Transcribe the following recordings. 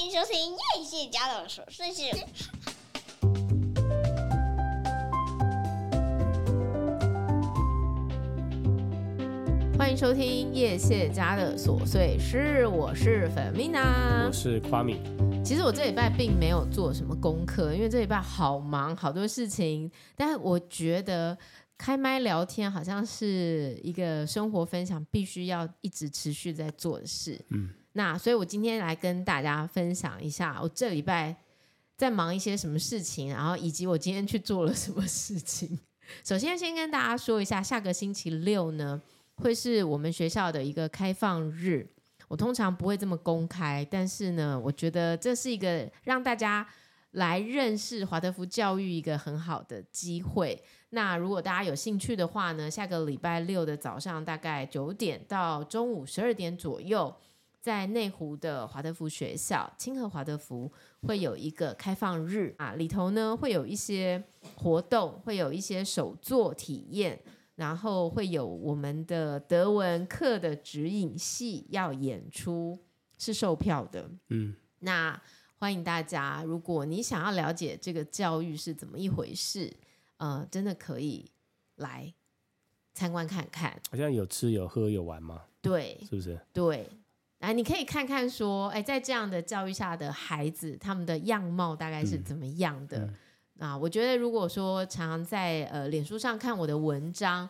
欢迎收听叶谢家的琐碎事。欢迎收听叶谢家的琐碎事，我是粉米娜，我是夸米。其实我这礼拜并没有做什么功课，因为这礼拜好忙，好多事情。但是我觉得开麦聊天好像是一个生活分享，必须要一直持续在做的事。嗯。那所以，我今天来跟大家分享一下，我这礼拜在忙一些什么事情，然后以及我今天去做了什么事情。首先，先跟大家说一下，下个星期六呢，会是我们学校的一个开放日。我通常不会这么公开，但是呢，我觉得这是一个让大家来认识华德福教育一个很好的机会。那如果大家有兴趣的话呢，下个礼拜六的早上大概九点到中午十二点左右。在内湖的华德福学校，清河华德福会有一个开放日啊，里头呢会有一些活动，会有一些手作体验，然后会有我们的德文课的指引系要演出，是售票的。嗯，那欢迎大家，如果你想要了解这个教育是怎么一回事，呃，真的可以来参观看看。好像有吃有喝有玩吗？对，是不是？对。来，你可以看看说，哎，在这样的教育下的孩子，他们的样貌大概是怎么样的？嗯嗯、啊，我觉得如果说常常在呃脸书上看我的文章，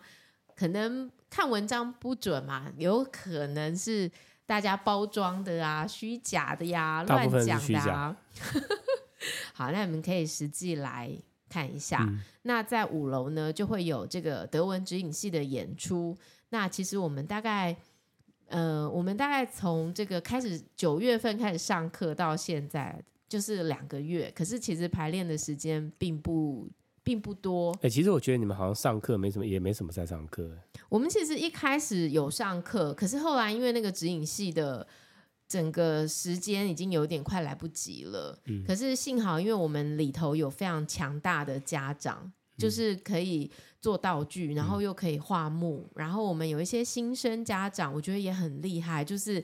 可能看文章不准嘛，有可能是大家包装的啊，虚假的呀，乱讲的啊。好，那你们可以实际来看一下。嗯、那在五楼呢，就会有这个德文指引系的演出。那其实我们大概。呃，我们大概从这个开始九月份开始上课到现在，就是两个月。可是其实排练的时间并不并不多。哎、欸，其实我觉得你们好像上课没什么，也没什么在上课。我们其实一开始有上课，可是后来因为那个指引系的整个时间已经有点快来不及了。嗯。可是幸好，因为我们里头有非常强大的家长。就是可以做道具，然后又可以画木，嗯、然后我们有一些新生家长，我觉得也很厉害，就是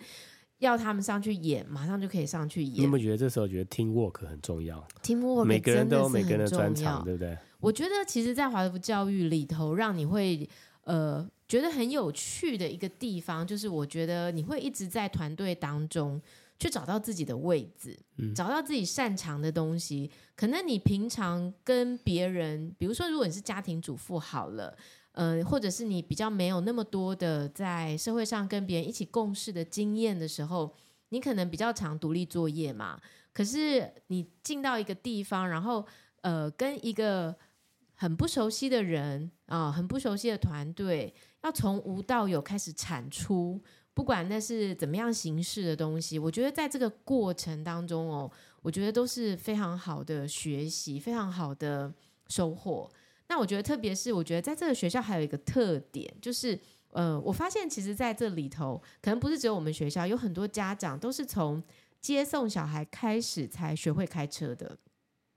要他们上去演，马上就可以上去演。你有没有觉得这时候觉得 team work 很重要？team work 每个人都有每个人的专长，对不对？我觉得其实，在华德福教育里头，让你会呃觉得很有趣的一个地方，就是我觉得你会一直在团队当中。去找到自己的位置，嗯、找到自己擅长的东西。可能你平常跟别人，比如说，如果你是家庭主妇好了，呃，或者是你比较没有那么多的在社会上跟别人一起共事的经验的时候，你可能比较常独立作业嘛。可是你进到一个地方，然后呃，跟一个很不熟悉的人啊、呃，很不熟悉的团队，要从无到有开始产出。不管那是怎么样形式的东西，我觉得在这个过程当中哦，我觉得都是非常好的学习，非常好的收获。那我觉得，特别是我觉得在这个学校还有一个特点，就是呃，我发现其实在这里头，可能不是只有我们学校，有很多家长都是从接送小孩开始才学会开车的。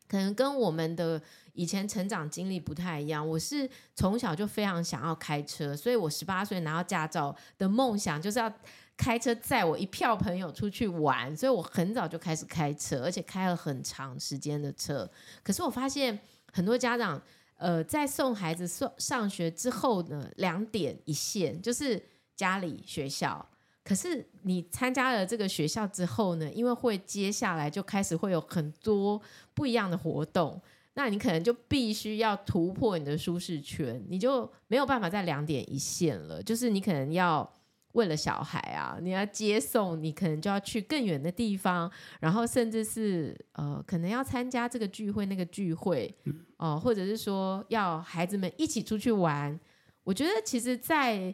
可能跟我们的以前成长经历不太一样。我是从小就非常想要开车，所以我十八岁拿到驾照的梦想就是要开车载我一票朋友出去玩，所以我很早就开始开车，而且开了很长时间的车。可是我发现很多家长，呃，在送孩子送上学之后呢，两点一线，就是家里学校。可是你参加了这个学校之后呢，因为会接下来就开始会有很多不一样的活动，那你可能就必须要突破你的舒适圈，你就没有办法再两点一线了。就是你可能要为了小孩啊，你要接送，你可能就要去更远的地方，然后甚至是呃，可能要参加这个聚会那个聚会哦、呃，或者是说要孩子们一起出去玩。我觉得其实，在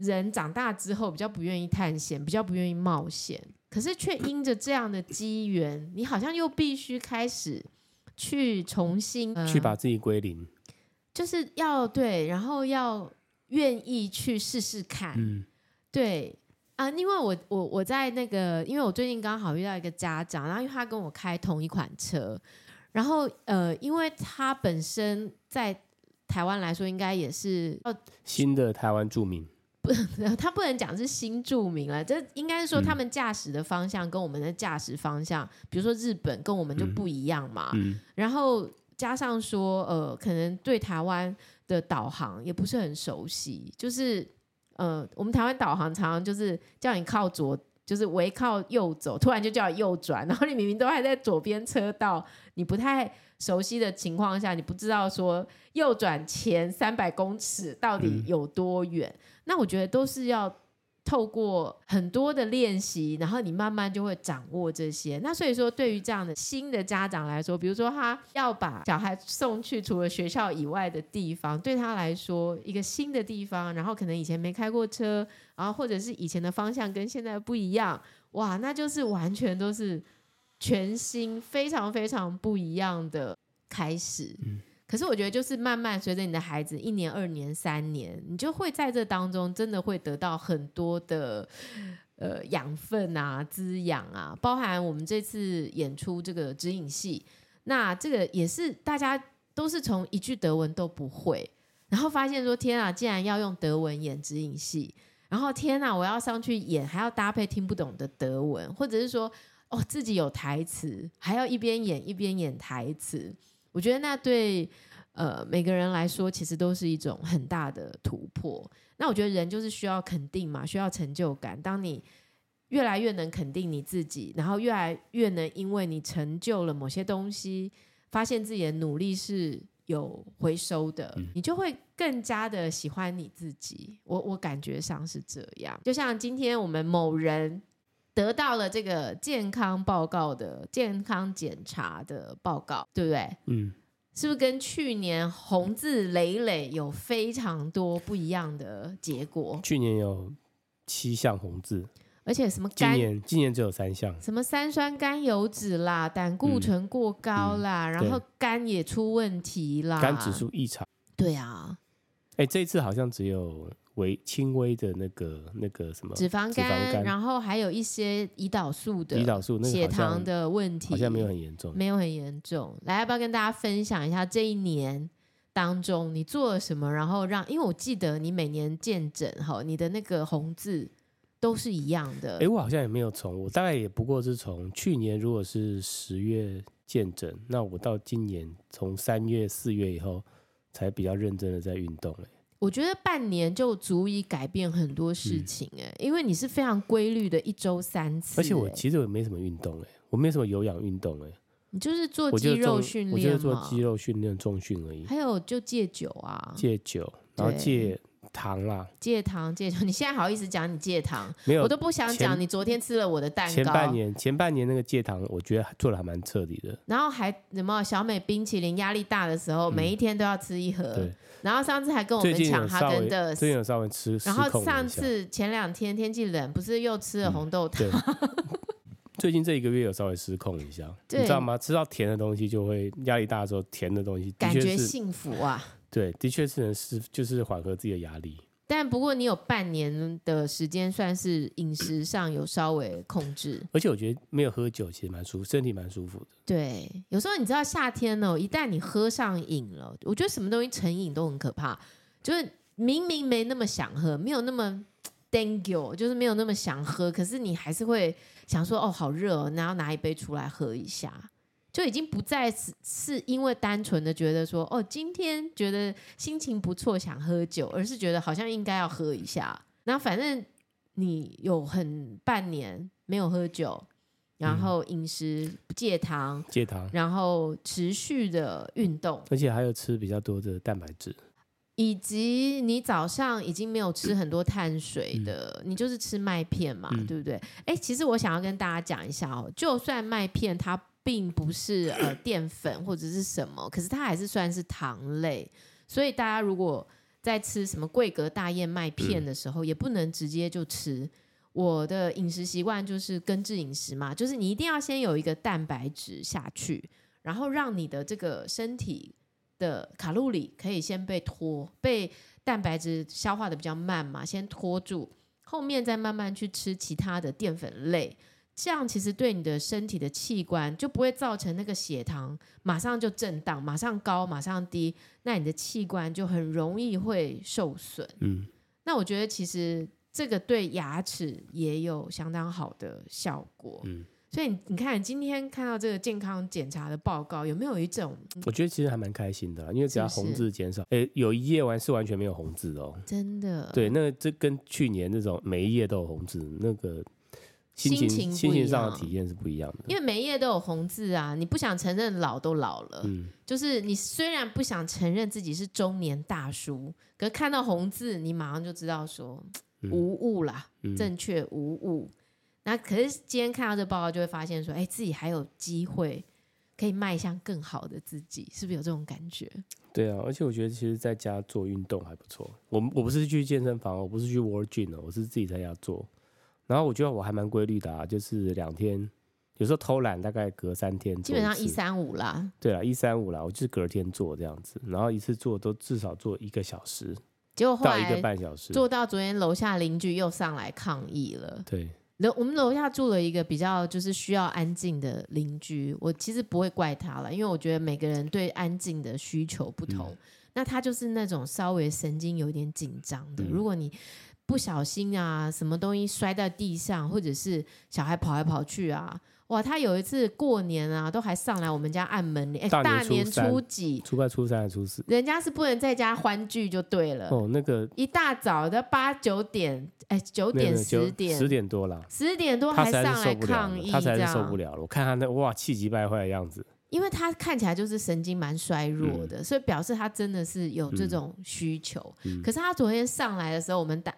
人长大之后比较不愿意探险，比较不愿意冒险，可是却因着这样的机缘，你好像又必须开始去重新、呃、去把自己归零，就是要对，然后要愿意去试试看，嗯，对啊，因为我我我在那个，因为我最近刚好遇到一个家长，然后因为他跟我开同一款车，然后呃，因为他本身在台湾来说，应该也是新的台湾住民。不，他不能讲是新著名了，这应该是说他们驾驶的方向跟我们的驾驶方向，嗯、比如说日本跟我们就不一样嘛。嗯、然后加上说，呃，可能对台湾的导航也不是很熟悉，就是呃，我们台湾导航常常就是叫你靠左。就是围靠右走，突然就叫右转，然后你明明都还在左边车道，你不太熟悉的情况下，你不知道说右转前三百公尺到底有多远，嗯、那我觉得都是要。透过很多的练习，然后你慢慢就会掌握这些。那所以说，对于这样的新的家长来说，比如说他要把小孩送去除了学校以外的地方，对他来说一个新的地方，然后可能以前没开过车，然后或者是以前的方向跟现在不一样，哇，那就是完全都是全新、非常非常不一样的开始。嗯可是我觉得，就是慢慢随着你的孩子一年、二年、三年，你就会在这当中真的会得到很多的呃养分啊、滋养啊，包含我们这次演出这个指引戏，那这个也是大家都是从一句德文都不会，然后发现说天啊，竟然要用德文演指引戏，然后天啊，我要上去演还要搭配听不懂的德文，或者是说哦自己有台词，还要一边演一边演台词。我觉得那对呃每个人来说，其实都是一种很大的突破。那我觉得人就是需要肯定嘛，需要成就感。当你越来越能肯定你自己，然后越来越能因为你成就了某些东西，发现自己的努力是有回收的，嗯、你就会更加的喜欢你自己。我我感觉上是这样。就像今天我们某人得到了这个健康报告的健康检查的报告，对不对？嗯，是不是跟去年红字累累有非常多不一样的结果？去年有七项红字，而且什么肝？今年今年只有三项，什么三酸甘油脂啦，胆固醇过高啦，嗯嗯、然后肝也出问题啦，肝指数异常。对啊，哎，这一次好像只有。微轻微的那个那个什么脂肪肝，然后还有一些胰岛素的胰岛素那个血糖的问题，好像没有很严重，没有很严重。来，要不要跟大家分享一下这一年当中你做了什么？然后让，因为我记得你每年见诊哈，你的那个红字都是一样的。哎，我好像也没有从，我大概也不过是从去年如果是十月见诊，那我到今年从三月四月以后才比较认真的在运动了。我觉得半年就足以改变很多事情哎，嗯、因为你是非常规律的，一周三次。而且我其实我没什么运动哎，我没什么有氧运动哎。你就是做肌肉训练，我就是做肌肉训练、重训而已。还有就戒酒啊，戒酒，然后戒糖啦，戒糖戒糖。你现在好意思讲你戒糖？没有，我都不想讲。你昨天吃了我的蛋糕。前半年，前半年那个戒糖，我觉得做的还蛮彻底的。然后还什么小美冰淇淋，压力大的时候，每一天都要吃一盒。对。然后上次还跟我们抢哈根的，最近有稍微吃。然后上次前两天天气冷，不是又吃了红豆汤？嗯、最近这一个月有稍微失控一下，你知道吗？吃到甜的东西就会压力大的时候，甜的东西的感觉幸福啊。对，的确是能是就是缓和自己的压力。但不过你有半年的时间，算是饮食上有稍微控制。而且我觉得没有喝酒其实蛮舒服，身体蛮舒服的。对，有时候你知道夏天哦，一旦你喝上瘾了，我觉得什么东西成瘾都很可怕。就是明明没那么想喝，没有那么 dangle，就是没有那么想喝，可是你还是会想说，哦，好热哦，然后拿一杯出来喝一下。就已经不再是是因为单纯的觉得说哦，今天觉得心情不错想喝酒，而是觉得好像应该要喝一下。那反正你有很半年没有喝酒，然后饮食不戒糖，戒糖，然后持续的运动，而且还有吃比较多的蛋白质，以及你早上已经没有吃很多碳水的，嗯、你就是吃麦片嘛，嗯、对不对？哎，其实我想要跟大家讲一下哦，就算麦片它。并不是呃淀粉或者是什么，可是它还是算是糖类，所以大家如果在吃什么桂格大燕麦片的时候，嗯、也不能直接就吃。我的饮食习惯就是根治饮食嘛，就是你一定要先有一个蛋白质下去，然后让你的这个身体的卡路里可以先被拖，被蛋白质消化的比较慢嘛，先拖住，后面再慢慢去吃其他的淀粉类。这样其实对你的身体的器官就不会造成那个血糖马上就震荡，马上高，马上低，那你的器官就很容易会受损。嗯，那我觉得其实这个对牙齿也有相当好的效果。嗯。所以你你看，今天看到这个健康检查的报告，有没有一种？我觉得其实还蛮开心的，因为只要红字减少，哎，有一页完是完全没有红字哦，真的。对，那这跟去年那种每一页都有红字，那个心情上的体验是不一样的。因为每一页都有红字啊，你不想承认老都老了，嗯，就是你虽然不想承认自己是中年大叔，可是看到红字，你马上就知道说无误啦，嗯、正确无误。那可是今天看到这个报告，就会发现说，哎，自己还有机会可以迈向更好的自己，是不是有这种感觉？对啊，而且我觉得其实在家做运动还不错。我我不是去健身房，我不是去 World Gym 我是自己在家做。然后我觉得我还蛮规律的啊，就是两天，有时候偷懒，大概隔三天，基本上一三五啦。对啊，一三五啦，我就是隔天做这样子，然后一次做都至少做一个小时，结果后来到一个半小时，做到昨天楼下邻居又上来抗议了。对。楼我们楼下住了一个比较就是需要安静的邻居，我其实不会怪他了，因为我觉得每个人对安静的需求不同。嗯、那他就是那种稍微神经有点紧张的，嗯、如果你不小心啊，什么东西摔在地上，或者是小孩跑来跑去啊。哇，他有一次过年啊，都还上来我们家按门铃。哎，大年初几？初二、初三还是初四？人家是不能在家欢聚就对了。哦，那个一大早的八九点，哎，九点十点十点多了，十点多还上来抗议，他才是受不了了。我看他那哇气急败坏的样子，因为他看起来就是神经蛮衰弱的，嗯、所以表示他真的是有这种需求。嗯嗯、可是他昨天上来的时候，我们打。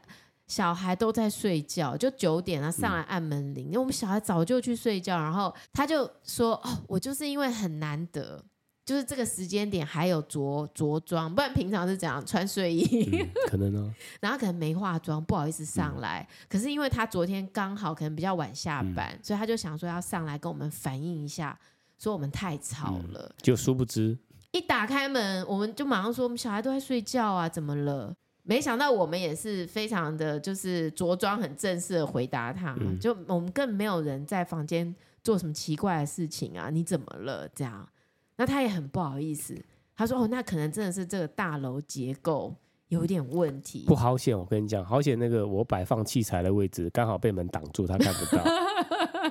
小孩都在睡觉，就九点了上来按门铃，嗯、因为我们小孩早就去睡觉，然后他就说：“哦，我就是因为很难得，就是这个时间点还有着着装，不然平常是怎样穿睡衣？嗯、可能呢，然后可能没化妆，不好意思上来。嗯、可是因为他昨天刚好可能比较晚下班，嗯、所以他就想说要上来跟我们反映一下，说我们太吵了。嗯、就殊不知一打开门，我们就马上说我们小孩都在睡觉啊，怎么了？”没想到我们也是非常的就是着装很正式的回答他，嗯、就我们更没有人在房间做什么奇怪的事情啊？你怎么了？这样，那他也很不好意思，他说：“哦，那可能真的是这个大楼结构有点问题。”不好险，我跟你讲，好险那个我摆放器材的位置刚好被门挡住，他看不到，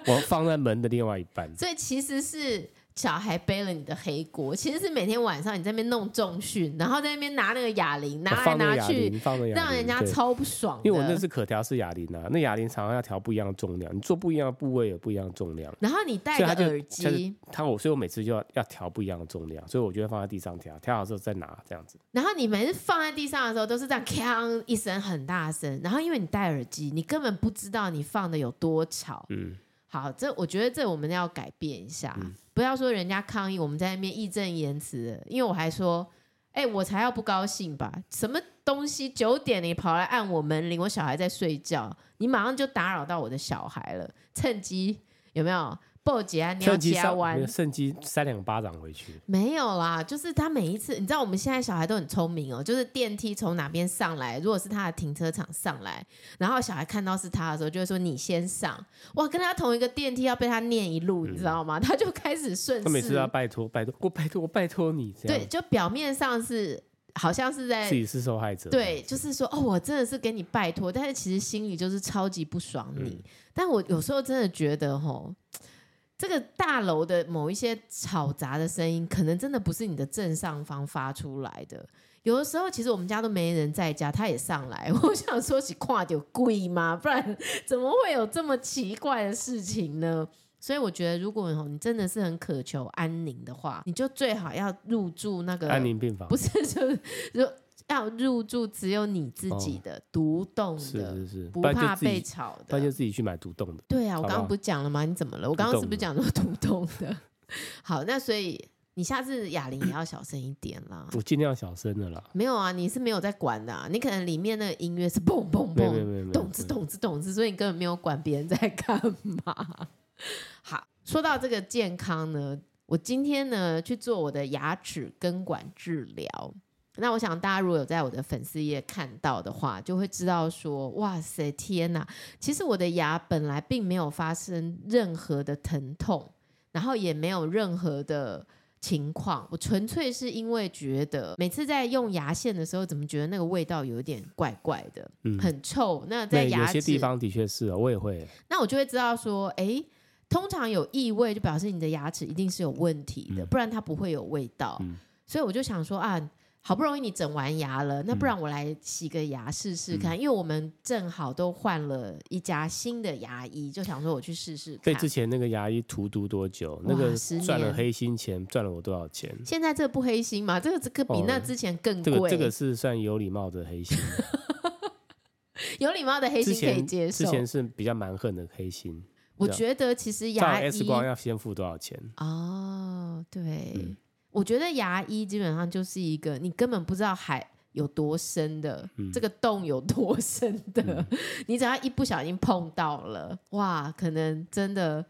我放在门的另外一半，所以其实是。小孩背了你的黑锅，其实是每天晚上你在那边弄重训，然后在那边拿那个哑铃拿来拿去，让人家超不爽。因为我那是可调式哑铃啊，那哑铃常常要调不一样的重量，你做不一样的部位有不一样的重量。然后你戴个耳机，他我所以我每次就要要调不一样的重量，所以我就会放在地上调，调好之后再拿这样子。然后你每次放在地上的时候都是这样锵一声很大声，然后因为你戴耳机，你根本不知道你放的有多吵。嗯。好，这我觉得这我们要改变一下，嗯、不要说人家抗议，我们在那边义正言辞。因为我还说，哎，我才要不高兴吧？什么东西九点你跑来按我门铃，我小孩在睡觉，你马上就打扰到我的小孩了，趁机有没有？报捷啊！你要加完，趁机扇两巴掌回去。没有啦，就是他每一次，你知道我们现在小孩都很聪明哦。就是电梯从哪边上来，如果是他的停车场上来，然后小孩看到是他的时候，就会说你先上。哇，跟他同一个电梯要被他念一路，嗯、你知道吗？他就开始顺势。他每次要拜托拜托我拜托我拜托你。对，就表面上是好像是在自己是受害者。对，就是说哦，我真的是给你拜托，但是其实心里就是超级不爽你。嗯、但我有时候真的觉得吼。这个大楼的某一些吵杂的声音，可能真的不是你的正上方发出来的。有的时候，其实我们家都没人在家，他也上来。我想说，是跨掉贵吗？不然怎么会有这么奇怪的事情呢？所以我觉得，如果你真的是很渴求安宁的话，你就最好要入住那个安宁病房，不是就是就。要入住只有你自己的独栋的，是是是，不怕被吵的，那就自己去买独栋的。对啊，我刚刚不讲了吗？你怎么了？我刚刚是不是讲说独栋的？好，那所以你下次哑铃也要小声一点啦。我尽量小声的啦。没有啊，你是没有在管的啊，你可能里面那个音乐是嘣嘣嘣，咚子咚子咚子，所以你根本没有管别人在干嘛。好，说到这个健康呢，我今天呢去做我的牙齿根管治疗。那我想大家如果有在我的粉丝页看到的话，就会知道说，哇塞，天哪！其实我的牙本来并没有发生任何的疼痛，然后也没有任何的情况，我纯粹是因为觉得每次在用牙线的时候，怎么觉得那个味道有点怪怪的，嗯、很臭。那在牙齿有些地方的确是、哦，我也会。那我就会知道说，哎，通常有异味就表示你的牙齿一定是有问题的，嗯、不然它不会有味道。嗯、所以我就想说啊。好不容易你整完牙了，那不然我来洗个牙试试看，嗯、因为我们正好都换了一家新的牙医，就想说我去试试看。被，之前那个牙医荼毒多久？那个赚了黑心钱，赚了我多少钱？现在这不黑心嘛？这个这个比那之前更贵。这个这个是算有礼貌的黑心。有礼貌的黑心可以接受。之前是比较蛮横的黑心。我觉得其实牙医 X 光要先付多少钱？哦，对。嗯我觉得牙医基本上就是一个你根本不知道海有多深的，嗯、这个洞有多深的，嗯、你只要一不小心碰到了，哇，可能真的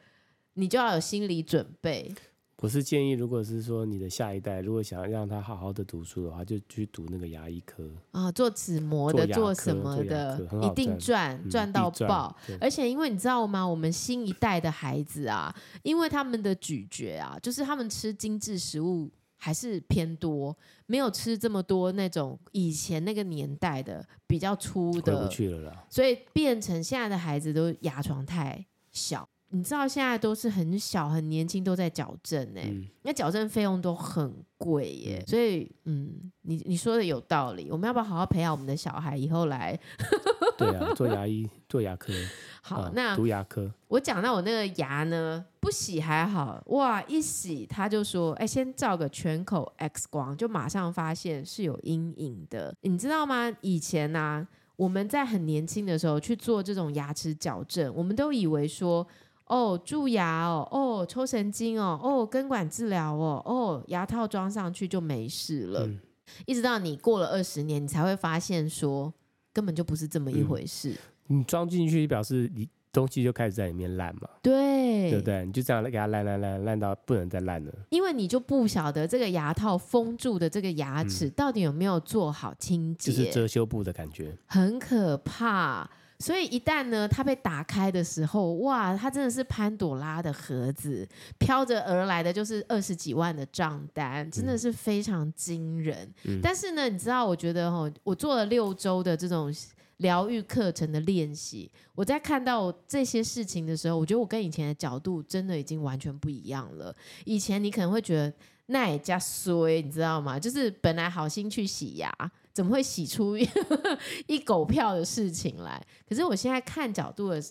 你就要有心理准备。我是建议，如果是说你的下一代如果想要让他好好的读书的话，就去读那个牙医科啊，做齿模的，做，做什么的，一定赚赚、嗯、到爆。而且因为你知道吗？我们新一代的孩子啊，因为他们的咀嚼啊，就是他们吃精致食物还是偏多，没有吃这么多那种以前那个年代的比较粗的，回不去了啦。所以变成现在的孩子都牙床太小。你知道现在都是很小很年轻都在矫正哎、欸，那矫、嗯、正费用都很贵耶，嗯、所以嗯，你你说的有道理，我们要不要好好培养我们的小孩以后来？对啊，做牙医做牙科。好，啊、那读牙科。我讲到我那个牙呢，不洗还好，哇，一洗他就说，哎，先照个全口 X 光，就马上发现是有阴影的，你知道吗？以前呢、啊，我们在很年轻的时候去做这种牙齿矫正，我们都以为说。哦，蛀牙哦，哦，抽神经哦，哦，根管治疗哦，哦，牙套装上去就没事了。嗯、一直到你过了二十年，你才会发现说根本就不是这么一回事。嗯、你装进去表示你东西就开始在里面烂嘛？对，对不对？你就这样给它烂烂烂烂到不能再烂了。因为你就不晓得这个牙套封住的这个牙齿到底有没有做好清洁，就是遮羞布的感觉，很可怕。所以一旦呢，它被打开的时候，哇，它真的是潘朵拉的盒子，飘着而来的就是二十几万的账单，真的是非常惊人。嗯、但是呢，你知道，我觉得哈，我做了六周的这种疗愈课程的练习，我在看到这些事情的时候，我觉得我跟以前的角度真的已经完全不一样了。以前你可能会觉得那也加衰，你知道吗？就是本来好心去洗牙。怎么会洗出一，一狗票的事情来？可是我现在看角度的，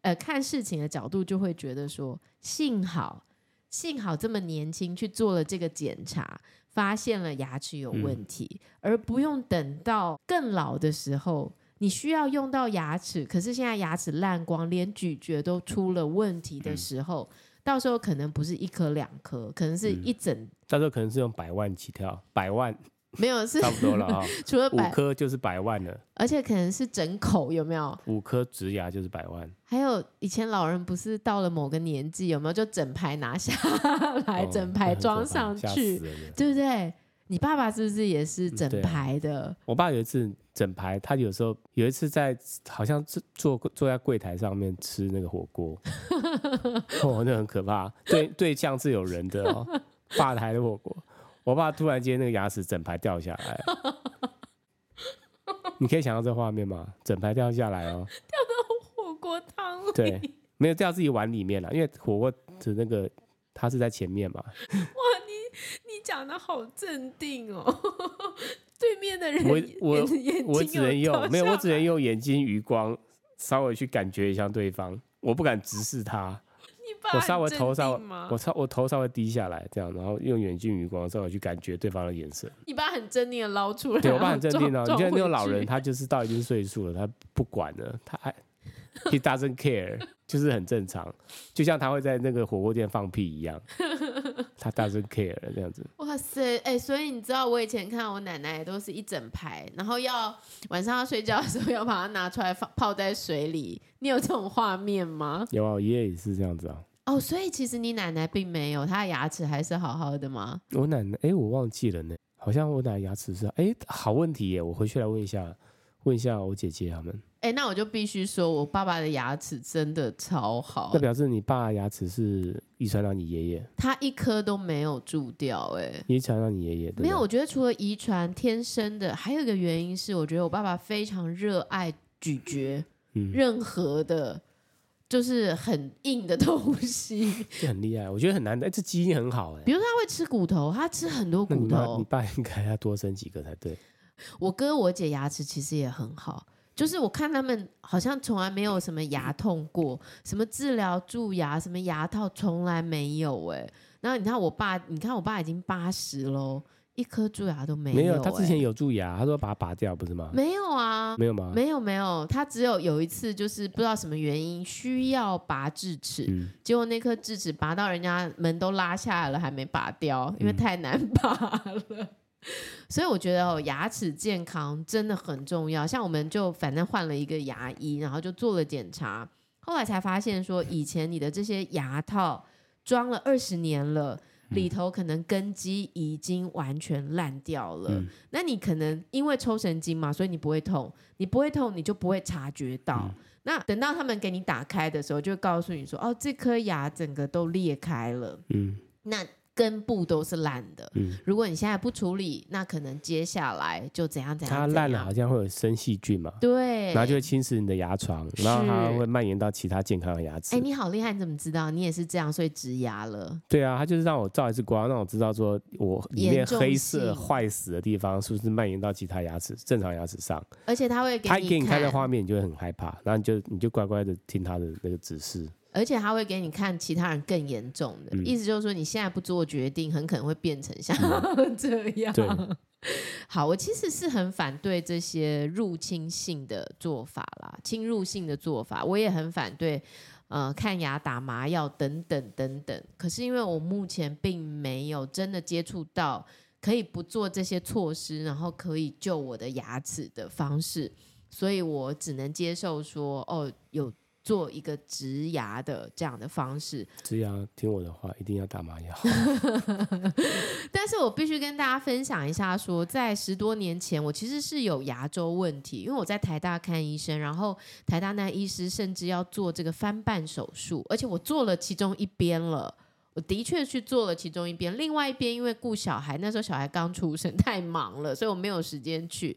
呃，看事情的角度就会觉得说，幸好，幸好这么年轻去做了这个检查，发现了牙齿有问题，嗯、而不用等到更老的时候，你需要用到牙齿，可是现在牙齿烂光，连咀嚼都出了问题的时候，嗯、到时候可能不是一颗两颗，可能是一整，嗯、到时候可能是用百万起跳，百万。没有是差不多了 啊，除了五颗就是百万了，而且可能是整口有没有？五颗植牙就是百万。还有以前老人不是到了某个年纪有没有就整排拿下来，哦、整排装上去，对不对？你爸爸是不是也是整排的？啊、我爸有一次整排，他有时候有一次在好像坐坐在柜台上面吃那个火锅，哦，那很可怕，对对，像是有人的哦，吧台的火锅。我爸突然间那个牙齿整排掉下来，你可以想到这画面吗？整排掉下来哦，掉到火锅汤里。对，没有掉自己碗里面了，因为火锅的那个它是在前面嘛。哇，你你讲的好镇定哦，对面的人我我我只能用没有，我只能用眼睛余光稍微去感觉一下对方，我不敢直视他。我稍微头稍微，我稍我头稍微低下来，这样，然后用远近余光稍微去感觉对方的眼神。你爸很镇定的捞出来，对我爸很镇定的。你看那种老人，他就是到一定岁数了，他不管了，他还 he doesn't care，就是很正常，就像他会在那个火锅店放屁一样，他 doesn't care 这样子。哇塞，哎、欸，所以你知道我以前看我奶奶都是一整排，然后要晚上要睡觉的时候要把它拿出来放泡在水里，你有这种画面吗？有啊，我爷爷也是这样子啊。哦，所以其实你奶奶并没有，她的牙齿还是好好的吗？我奶奶，哎，我忘记了呢，好像我奶奶牙齿是，哎，好问题耶，我回去来问一下，问一下我姐姐他们。哎、欸，那我就必须说，我爸爸的牙齿真的超好。那表示你爸的牙齿是遗传到你爷爷？他一颗都没有蛀掉、欸，哎，遗传到你爷爷？没有，我觉得除了遗传天生的，还有一个原因是，我觉得我爸爸非常热爱咀嚼，嗯，任何的，就是很硬的东西，这很厉害。我觉得很难得，这基因很好、欸，哎。比如说他会吃骨头，他吃很多骨头。你爸应该要多生几个才对。我哥我姐牙齿其实也很好。就是我看他们好像从来没有什么牙痛过，什么治疗蛀牙，什么牙套从来没有哎。然后你看我爸，你看我爸已经八十喽，一颗蛀牙都没有。没有，他之前有蛀牙，他说把它拔掉，不是吗？没有啊，没有吗？没有没有，他只有有一次就是不知道什么原因需要拔智齿，嗯、结果那颗智齿拔到人家门都拉下来了，还没拔掉，因为太难拔了。嗯所以我觉得哦，牙齿健康真的很重要。像我们就反正换了一个牙医，然后就做了检查，后来才发现说，以前你的这些牙套装了二十年了，里头可能根基已经完全烂掉了。嗯、那你可能因为抽神经嘛，所以你不会痛，你不会痛，你就不会察觉到。嗯、那等到他们给你打开的时候，就会告诉你说，哦，这颗牙整个都裂开了。嗯，那。根部都是烂的，嗯，如果你现在不处理，那可能接下来就怎样怎样。它烂了，好像会有生细菌嘛，对，然后就会侵蚀你的牙床，然后它会蔓延到其他健康的牙齿。哎，你好厉害，你怎么知道？你也是这样，所以植牙了？对啊，他就是让我照一次光，让我知道说我里面黑色坏死的地方是不是蔓延到其他牙齿、正常牙齿上。而且他会给你，他给你看的画面，你就会很害怕，然后你就你就乖乖的听他的那个指示。而且他会给你看其他人更严重的，嗯、意思就是说你现在不做决定，很可能会变成像 这样。嗯、好，我其实是很反对这些入侵性的做法啦，侵入性的做法，我也很反对。呃，看牙、打麻药等等等等。可是因为我目前并没有真的接触到可以不做这些措施，然后可以救我的牙齿的方式，所以我只能接受说，哦，有。做一个植牙的这样的方式，植牙听我的话，一定要打麻药。但是我必须跟大家分享一下说，说在十多年前，我其实是有牙周问题，因为我在台大看医生，然后台大那医师甚至要做这个翻瓣手术，而且我做了其中一边了，我的确去做了其中一边，另外一边因为顾小孩，那时候小孩刚出生，太忙了，所以我没有时间去。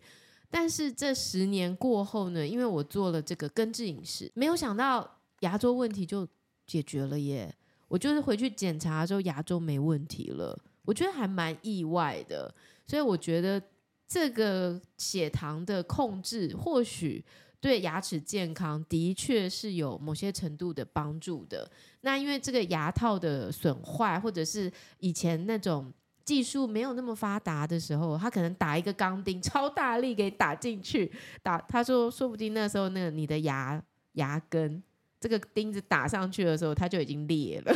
但是这十年过后呢，因为我做了这个根治饮食，没有想到牙周问题就解决了耶！我就是回去检查之后，牙周没问题了，我觉得还蛮意外的。所以我觉得这个血糖的控制，或许对牙齿健康的确是有某些程度的帮助的。那因为这个牙套的损坏，或者是以前那种。技术没有那么发达的时候，他可能打一个钢钉，超大力给打进去，打他说说不定那时候那个你的牙牙根这个钉子打上去的时候，它就已经裂了。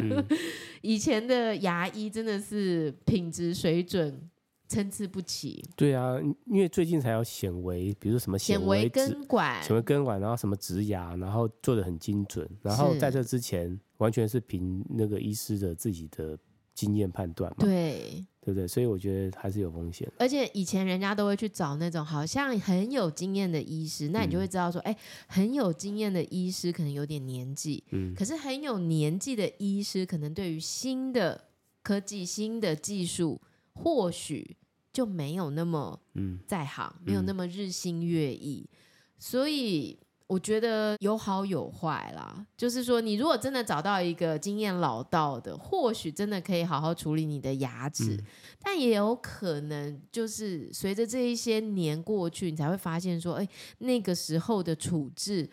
嗯、以前的牙医真的是品质水准参差不齐。对啊，因为最近才有显微，比如说什么显微根管、显微根管，然后什么植牙，然后做的很精准。然后在这之前，完全是凭那个医师的自己的。经验判断嘛，对，对不对？所以我觉得还是有风险。而且以前人家都会去找那种好像很有经验的医师，那你就会知道说，哎、嗯，很有经验的医师可能有点年纪，嗯，可是很有年纪的医师，可能对于新的科技、新的技术，或许就没有那么嗯在行，嗯、没有那么日新月异，所以。我觉得有好有坏啦，就是说，你如果真的找到一个经验老道的，或许真的可以好好处理你的牙齿，嗯、但也有可能就是随着这一些年过去，你才会发现说，哎，那个时候的处置，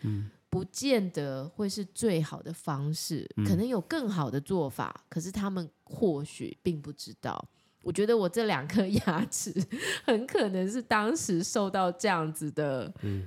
不见得会是最好的方式，嗯、可能有更好的做法，可是他们或许并不知道。我觉得我这两颗 牙齿很可能是当时受到这样子的，嗯。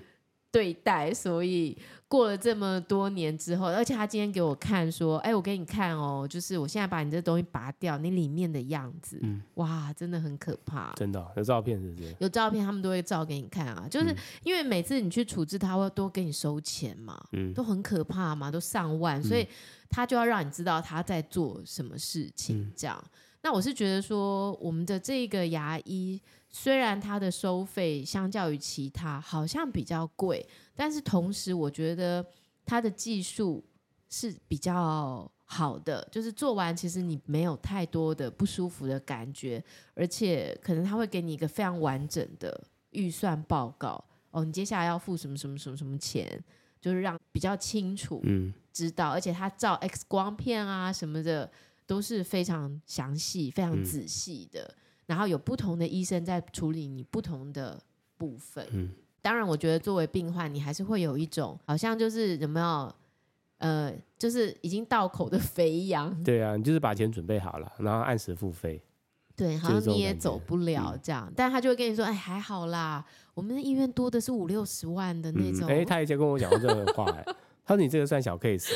对待，所以过了这么多年之后，而且他今天给我看说：“哎，我给你看哦，就是我现在把你这东西拔掉，你里面的样子，嗯，哇，真的很可怕。”真的有照片是不是？有照片，他们都会照给你看啊。就是因为每次你去处置，他会多给你收钱嘛，嗯，都很可怕嘛，都上万，所以他就要让你知道他在做什么事情，这样。那我是觉得说，我们的这个牙医虽然它的收费相较于其他好像比较贵，但是同时我觉得它的技术是比较好的，就是做完其实你没有太多的不舒服的感觉，而且可能他会给你一个非常完整的预算报告哦，你接下来要付什么什么什么什么钱，就是让比较清楚，嗯，知道，而且他照 X 光片啊什么的。都是非常详细、非常仔细的，嗯、然后有不同的医生在处理你不同的部分。嗯，当然，我觉得作为病患，你还是会有一种好像就是有没有呃，就是已经到口的肥羊。对啊，你就是把钱准备好了，然后按时付费。对，好像你也走不了这样，嗯、但他就会跟你说：“哎，还好啦，我们的医院多的是五六十万的那种。嗯”哎，他以前跟我讲过这个话，他说：“你这个算小 case。”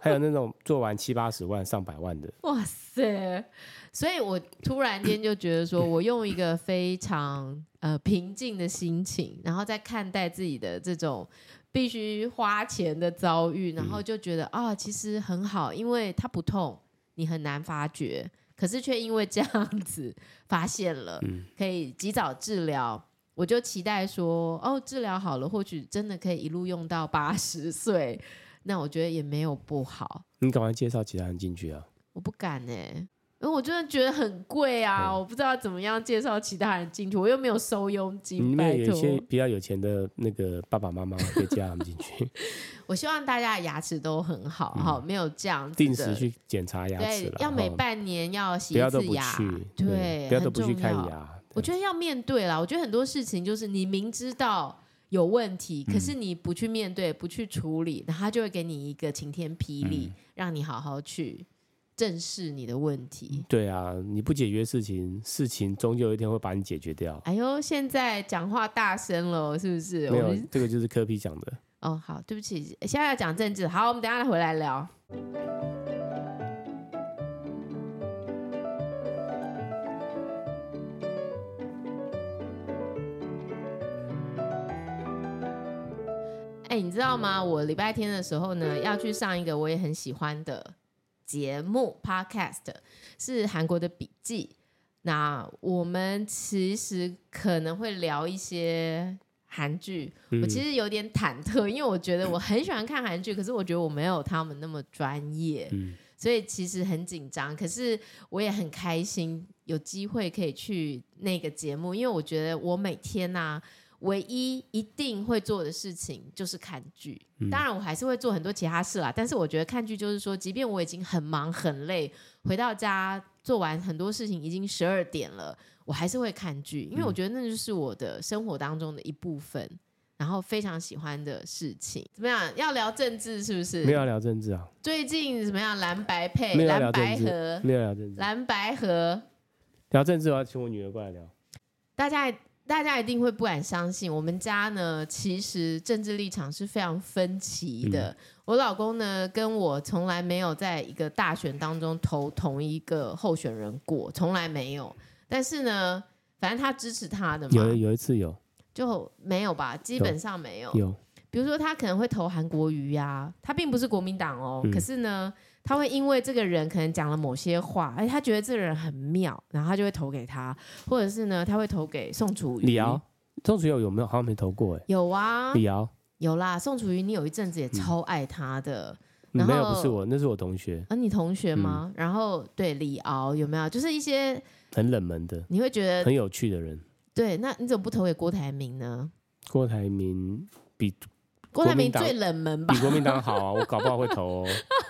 还有那种做完七八十万、上百万的，哇塞！所以我突然间就觉得说，我用一个非常呃平静的心情，然后再看待自己的这种必须花钱的遭遇，然后就觉得啊，其实很好，因为它不痛，你很难发觉，可是却因为这样子发现了，可以及早治疗，我就期待说，哦，治疗好了，或许真的可以一路用到八十岁。那我觉得也没有不好。你赶快介绍其他人进去啊！我不敢哎、欸，因为我真的觉得很贵啊！嗯、我不知道怎么样介绍其他人进去，我又没有收佣金。你们有一些比较有钱的那个爸爸妈妈可以加他们进去。我希望大家的牙齿都很好，哈、嗯，没有这样子定时去检查牙齿，对，要每半年要洗一次牙，对，对，不要都不去看牙。我觉得要面对啦。我觉得很多事情就是你明知道。有问题，可是你不去面对，不去处理，那、嗯、他就会给你一个晴天霹雳，嗯、让你好好去正视你的问题。对啊，你不解决事情，事情终究有一天会把你解决掉。哎呦，现在讲话大声了，是不是？没有，这个就是科比讲的。哦，好，对不起，现在要讲政治。好，我们等一下回来聊。哎、欸，你知道吗？我礼拜天的时候呢，要去上一个我也很喜欢的节目 Podcast，是韩国的笔记。那我们其实可能会聊一些韩剧，我其实有点忐忑，因为我觉得我很喜欢看韩剧，可是我觉得我没有他们那么专业，所以其实很紧张。可是我也很开心有机会可以去那个节目，因为我觉得我每天呐、啊。唯一一定会做的事情就是看剧，当然我还是会做很多其他事啦。但是我觉得看剧就是说，即便我已经很忙很累，回到家做完很多事情，已经十二点了，我还是会看剧，因为我觉得那就是我的生活当中的一部分，然后非常喜欢的事情。怎么样？要聊政治是不是？没有聊政治啊。最近怎么样？蓝白配，蓝白合，没有聊政治。蓝白合，聊政治，我要请我女儿过来聊。大家。大家一定会不敢相信，我们家呢，其实政治立场是非常分歧的。嗯、我老公呢，跟我从来没有在一个大选当中投同一个候选人过，从来没有。但是呢，反正他支持他的嘛。有有一次有，就没有吧？基本上没有。有，比如说他可能会投韩国瑜呀、啊，他并不是国民党哦，嗯、可是呢。他会因为这个人可能讲了某些话，哎，他觉得这个人很妙，然后他就会投给他，或者是呢，他会投给宋楚瑜。李敖，宋楚瑜有没有？好像没投过哎。有啊，李敖有啦。宋楚瑜，你有一阵子也超爱他的。嗯、没有，不是我，那是我同学。啊，你同学吗？嗯、然后对李敖有没有？就是一些很冷门的，你会觉得很有趣的人。对，那你怎么不投给郭台铭呢？郭台铭比郭台铭最冷门吧？比国民党好啊，我搞不好会投哦。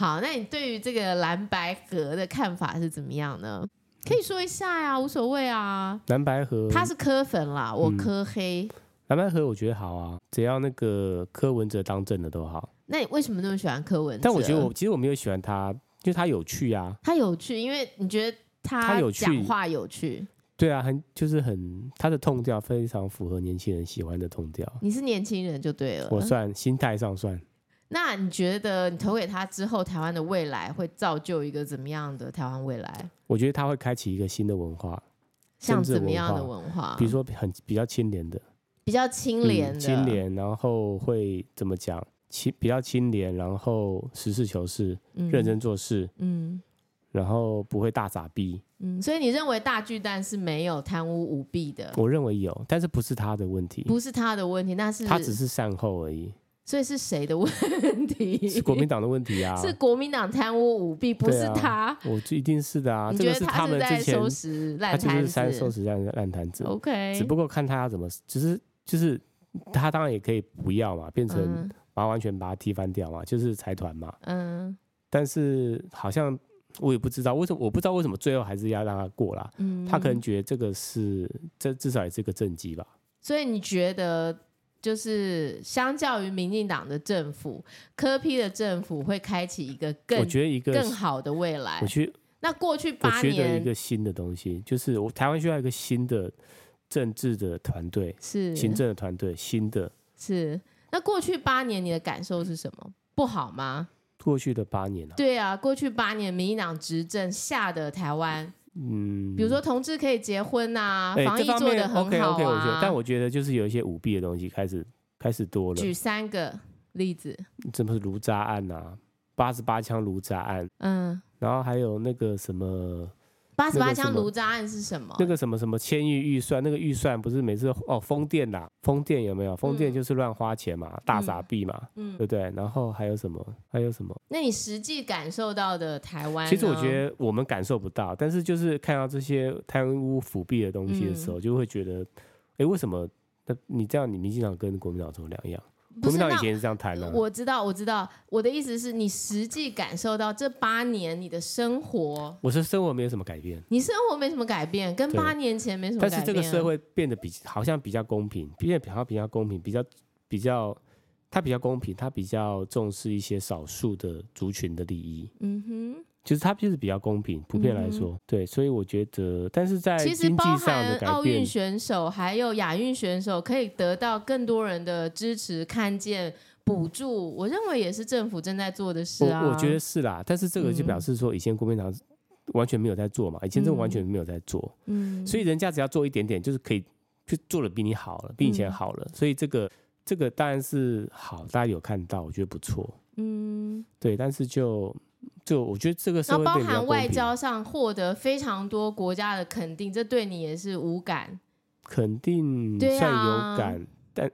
好，那你对于这个蓝白合的看法是怎么样呢？可以说一下呀，无所谓啊。蓝白合，他是柯粉啦，我柯黑。蓝白合我觉得好啊，只要那个柯文哲当政的都好。那你为什么那么喜欢柯文哲？但我觉得我其实我没有喜欢他，就他有趣啊。他有趣，因为你觉得他有讲话有趣。对啊，很就是很他的 tone 调非常符合年轻人喜欢的 tone 调。你是年轻人就对了，我算心态上算。那你觉得你投给他之后，台湾的未来会造就一个怎么样的台湾未来？我觉得他会开启一个新的文化，像怎么样的文化？比如说很比较清廉的，比较清廉的，嗯、清廉，然后会怎么讲？清比较清廉，然后实事求是，嗯、认真做事，嗯，然后不会大傻逼。嗯，所以你认为大巨蛋是没有贪污舞弊的？我认为有，但是不是他的问题，不是他的问题，那是他只是善后而已。所以是谁的问题？是国民党的问题啊！是国民党贪污舞弊，不是他。啊、我一定是的啊！你觉得他是在收拾烂摊子？他就是在收拾烂烂摊子。OK，只不过看他要怎么，只是就是他当然也可以不要嘛，变成把完全把他踢翻掉嘛，就是财团嘛。嗯。但是好像我也不知道为什么，我不知道为什么最后还是要让他过啦。嗯。他可能觉得这个是这至少也是个政绩吧。所以你觉得？就是相较于民进党的政府，柯批的政府会开启一个更我觉得一个更好的未来。我觉得那过去八年，我觉得一个新的东西，就是我台湾需要一个新的政治的团队，是行政的团队，新的。是那过去八年你的感受是什么？不好吗？过去的八年啊，对啊，过去八年民进党执政下的台湾。嗯，比如说同志可以结婚啊，欸、防疫做的很好啊。OK OK，我觉得，但我觉得就是有一些舞弊的东西开始开始多了。举三个例子，这不是卢渣案啊，八十八枪卢渣案，嗯，然后还有那个什么。八十八枪卢渣案是什么？那个什么什么千亿预算，那个预算不是每次哦，风电啦，风电有没有？风电就是乱花钱嘛，嗯、大傻逼嘛，嗯，对不对？然后还有什么？还有什么？那你实际感受到的台湾？其实我觉得我们感受不到，但是就是看到这些贪污腐弊的东西的时候，嗯、就会觉得，哎，为什么？那你这样，你民进党跟国民党怎么两样？国民党以前是这样谈的。我知道，我知道。我的意思是你实际感受到这八年你的生活，我说生活没有什么改变。你生活没什么改变，跟八年前没什么改变。但是这个社会变得比好像比较公平，变得好像比较公平，比较比较，它比较公平，它比较重视一些少数的族群的利益。嗯哼。就是它就是比较公平，普遍来说，嗯、对，所以我觉得，但是在经济上的改变，其实包含奥运选手还有亚运选手可以得到更多人的支持，看见补助，我认为也是政府正在做的事啊。我，我觉得是啦，但是这个就表示说，以前国民党完全没有在做嘛，以前政府完全没有在做，嗯，所以人家只要做一点点，就是可以就做的比你好了，比以前好了，嗯、所以这个这个当然是好，大家有看到，我觉得不错，嗯，对，但是就。就我觉得这个是包含外交上获得非常多国家的肯定，这对你也是无感？肯定算有感，啊、但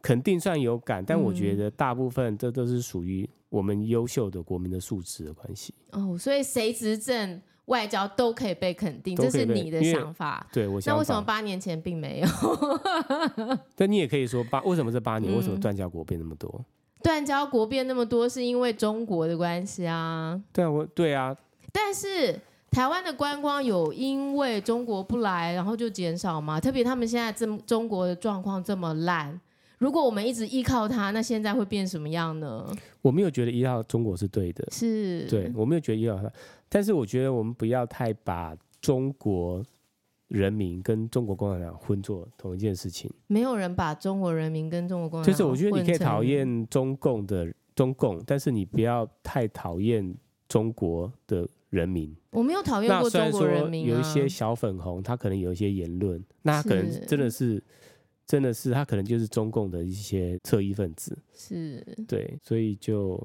肯定算有感，但我觉得大部分这都是属于我们优秀的国民的素质的关系。哦，所以谁执政外交都可以被肯定，这是你的想法。对，我想。那为什么八年前并没有？但你也可以说八，为什么这八年、嗯、为什么断交国变那么多？断交国变那么多，是因为中国的关系啊。对啊，我对啊。但是台湾的观光有因为中国不来，然后就减少吗？特别他们现在这中国的状况这么烂，如果我们一直依靠它，那现在会变什么样呢？我没有觉得依靠中国是对的，是对，我没有觉得依靠它，但是我觉得我们不要太把中国。人民跟中国共产党混做同一件事情，没有人把中国人民跟中国共产党。就是我觉得你可以讨厌中共的中共，但是你不要太讨厌中国的人民。我没有讨厌过中国人民啊。有一些小粉红，他可能有一些言论，那他可能真的是，是真的是他可能就是中共的一些侧翼分子。是，对，所以就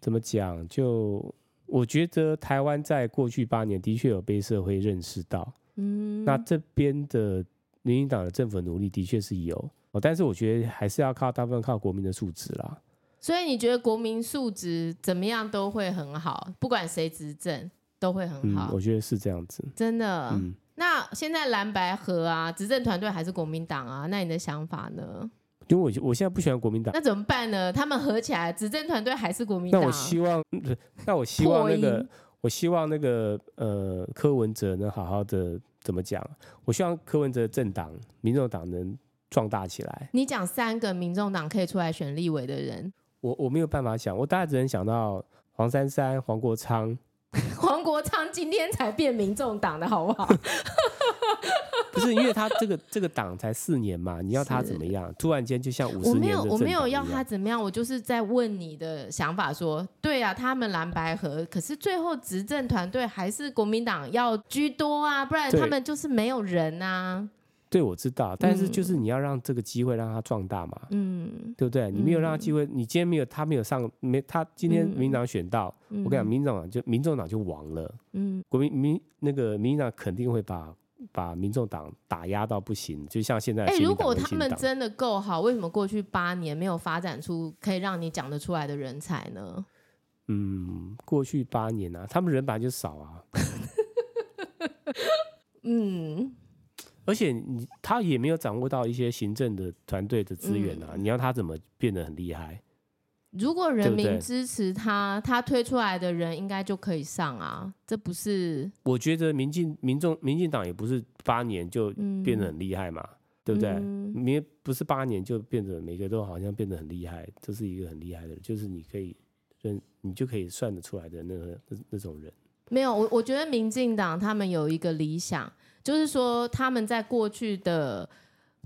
怎么讲？就我觉得台湾在过去八年的确有被社会认识到。嗯，那这边的民进党的政府的努力的确是有哦，但是我觉得还是要靠大部分靠国民的素质啦。所以你觉得国民素质怎么样都会很好，不管谁执政都会很好。嗯，我觉得是这样子，真的。嗯，那现在蓝白合啊，执政团队还是国民党啊，那你的想法呢？因为我我现在不喜欢国民党，那怎么办呢？他们合起来，执政团队还是国民党。那我希望，那我希望那个。我希望那个呃柯文哲能好好的怎么讲？我希望柯文哲政党民众党能壮大起来。你讲三个民众党可以出来选立委的人，我我没有办法想，我大概只能想到黄珊珊、黄国昌。黄国昌今天才变民众党的好不好？不是，因为他这个这个党才四年嘛，你要他怎么样？突然间就像五十年。我没有，我没有要他怎么样，我就是在问你的想法说。说对啊，他们蓝白合，可是最后执政团队还是国民党要居多啊，不然他们就是没有人啊。对，我知道，但是就是你要让这个机会让他壮大嘛，嗯，对不对？你没有让他机会，你今天没有他没有上没他今天民进党选到，嗯、我跟你讲，民进党就民众党就亡了，嗯，国民民那个民进党肯定会把把民众党打压到不行，就像现在。哎，如果他们真的够好，为什么过去八年没有发展出可以让你讲得出来的人才呢？嗯，过去八年啊，他们人本来就少啊，嗯。而且你他也没有掌握到一些行政的团队的资源啊，嗯、你要他怎么变得很厉害？如果人民支持他，对对他推出来的人应该就可以上啊，这不是？我觉得民进民众民进党也不是八年就变得很厉害嘛，嗯、对不对？你、嗯、不是八年就变得每个都好像变得很厉害，这是一个很厉害的人，就是你可以认你就可以算得出来的那个那那种人。没有，我我觉得民进党他们有一个理想。就是说，他们在过去的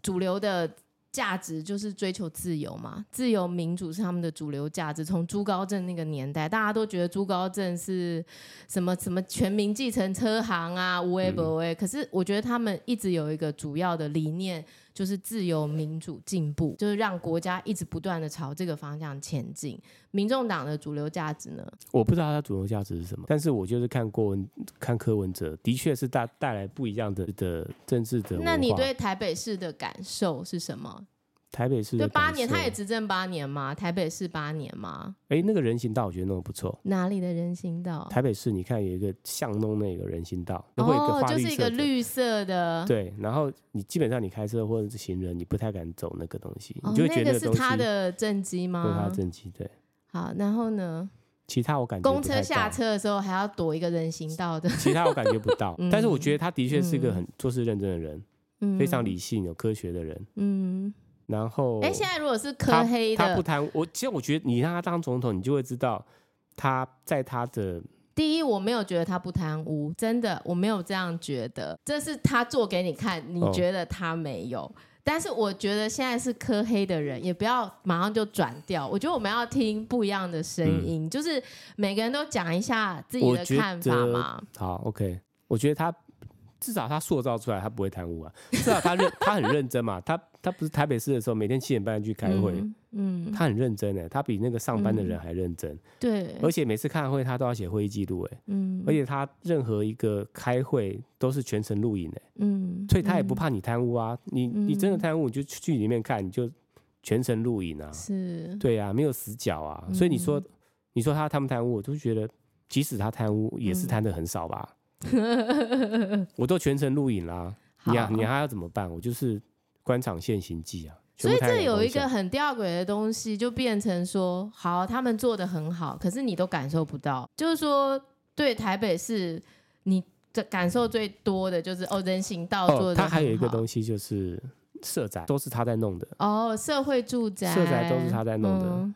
主流的价值就是追求自由嘛，自由民主是他们的主流价值。从朱高正那个年代，大家都觉得朱高正是什么什么全民继承车行啊，无为不为。可是我觉得他们一直有一个主要的理念。就是自由、民主、进步，就是让国家一直不断的朝这个方向前进。民众党的主流价值呢？我不知道它主流价值是什么，但是我就是看过文、看柯文哲，的确是带带来不一样的的政治的。那你对台北市的感受是什么？台北市对八年，他也执政八年吗？台北市八年吗？哎，那个人行道我觉得弄得不错。哪里的人行道？台北市，你看有一个巷弄那个人行道，哦，就是一个绿色的。对，然后你基本上你开车或者是行人，你不太敢走那个东西，你就会觉得那个是他的政绩吗？对，他的政绩对。好，然后呢？其他我感觉公车下车的时候还要躲一个人行道的。其他我感觉不到，但是我觉得他的确是一个很做事认真的人，嗯非常理性、有科学的人。嗯。然后，哎，现在如果是柯黑的，他不贪污。我其实我觉得，你让他当总统，你就会知道他在他的第一，我没有觉得他不贪污，真的，我没有这样觉得。这是他做给你看，你觉得他没有。哦、但是我觉得现在是柯黑的人，也不要马上就转掉。我觉得我们要听不一样的声音，嗯、就是每个人都讲一下自己的看法嘛。好，OK，我觉得他。至少他塑造出来，他不会贪污啊。至少他认，他很认真嘛。他他不是台北市的时候，每天七点半去开会。嗯，嗯他很认真哎，他比那个上班的人还认真。嗯、对，而且每次开会他都要写会议记录哎。嗯，而且他任何一个开会都是全程录影哎。嗯，所以他也不怕你贪污啊。你你真的贪污，你就去里面看，你就全程录影啊。是，对啊，没有死角啊。所以你说你说他贪不贪污，我都觉得即使他贪污，也是贪的很少吧。我都全程录影啦，好你啊，你还要怎么办？我就是官场现形记啊。所以这有一个很吊诡的东西，就变成说，好，他们做的很好，可是你都感受不到。就是说，对台北市，你的感受最多的就是哦，人行道做的。他还有一个东西就是社宅，都是他在弄的。哦，社会住宅，社宅都是他在弄的。嗯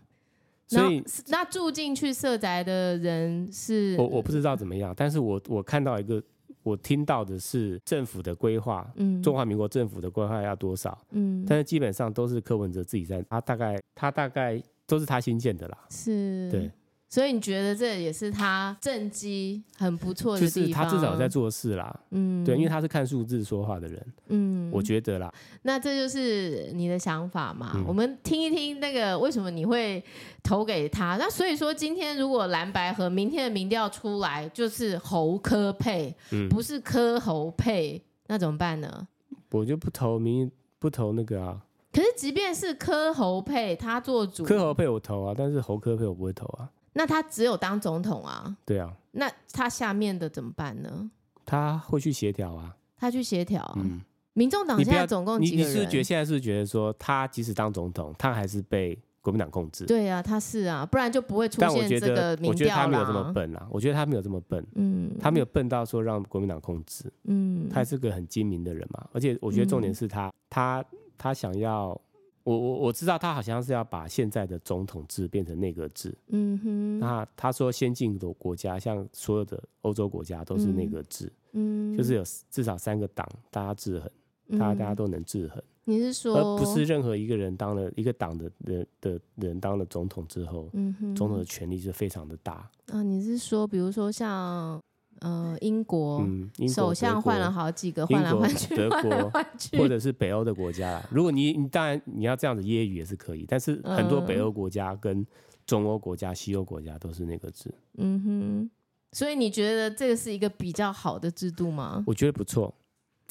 所以那住进去社宅的人是，我我不知道怎么样，但是我我看到一个，我听到的是政府的规划，嗯，中华民国政府的规划要多少，嗯，但是基本上都是柯文哲自己在，他大概他大概都是他新建的啦，是，对。所以你觉得这也是他政绩很不错的地方，就是他至少在做事啦，嗯，对，因为他是看数字说话的人，嗯，我觉得啦。那这就是你的想法嘛？嗯、我们听一听那个为什么你会投给他？那所以说今天如果蓝白和明天的民调出来就是侯科配，嗯、不是科侯配，那怎么办呢？我就不投民，不投那个啊。可是即便是柯侯配，他做主，柯侯配我投啊，但是侯科配我不会投啊。那他只有当总统啊？对啊。那他下面的怎么办呢？他会去协调啊。他去协调。嗯。民众党现在总共几个人？你你是觉得现在是觉得说，他即使当总统，他还是被国民党控制？对啊，他是啊，不然就不会出现这个民调啦。我觉得他没有这么笨啊。我觉得他没有这么笨。嗯。他没有笨到说让国民党控制。嗯。他是个很精明的人嘛，而且我觉得重点是他，嗯、他他想要。我我我知道他好像是要把现在的总统制变成内阁制。嗯哼。那他说先进的国家，像所有的欧洲国家都是内阁制。嗯。就是有至少三个党，大家制衡，大家大家都能制衡。你是说？而不是任何一个人当了一个党的人的人当了总统之后，嗯哼，总统的权力是非常的大。啊，你是说，比如说像呃，英国，嗯，英国首相换了好几个，换来换去，德国换去或者是北欧的国家啦。如果你你当然你要这样子揶揄也是可以，但是很多北欧国家跟中欧国家、西欧国家都是那个字。嗯哼，所以你觉得这个是一个比较好的制度吗？我觉得不错。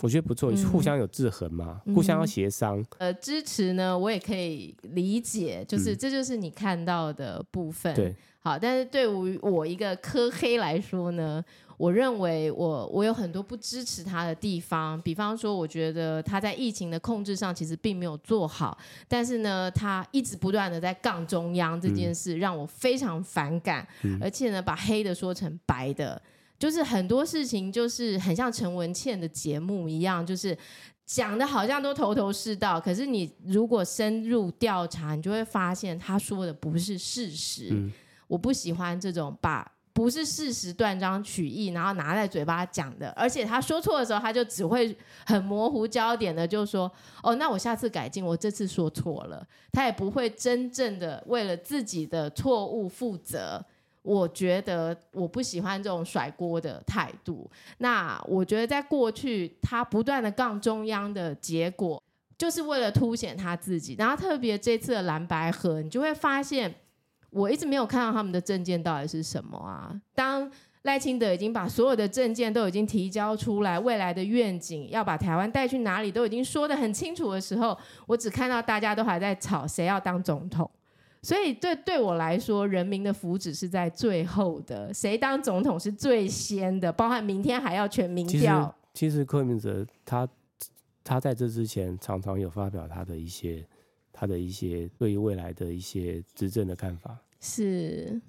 我觉得不错，互相有制衡嘛，嗯、互相要协商。呃，支持呢，我也可以理解，就是、嗯、这就是你看到的部分。对，好，但是对于我一个科黑来说呢，我认为我我有很多不支持他的地方，比方说，我觉得他在疫情的控制上其实并没有做好，但是呢，他一直不断的在杠中央这件事让我非常反感，嗯、而且呢，把黑的说成白的。就是很多事情，就是很像陈文茜的节目一样，就是讲的好像都头头是道，可是你如果深入调查，你就会发现他说的不是事实。嗯、我不喜欢这种把不是事实断章取义，然后拿在嘴巴讲的，而且他说错的时候，他就只会很模糊焦点的，就说：“哦，那我下次改进，我这次说错了。”他也不会真正的为了自己的错误负责。我觉得我不喜欢这种甩锅的态度。那我觉得在过去，他不断的杠中央的结果，就是为了凸显他自己。然后特别这次的蓝白合，你就会发现，我一直没有看到他们的证件到底是什么啊？当赖清德已经把所有的证件都已经提交出来，未来的愿景要把台湾带去哪里都已经说得很清楚的时候，我只看到大家都还在吵谁要当总统。所以对对我来说，人民的福祉是在最后的，谁当总统是最先的，包含明天还要全民调。其实柯文哲他他在这之前常常有发表他的一些他的一些对于未来的一些执政的看法。是，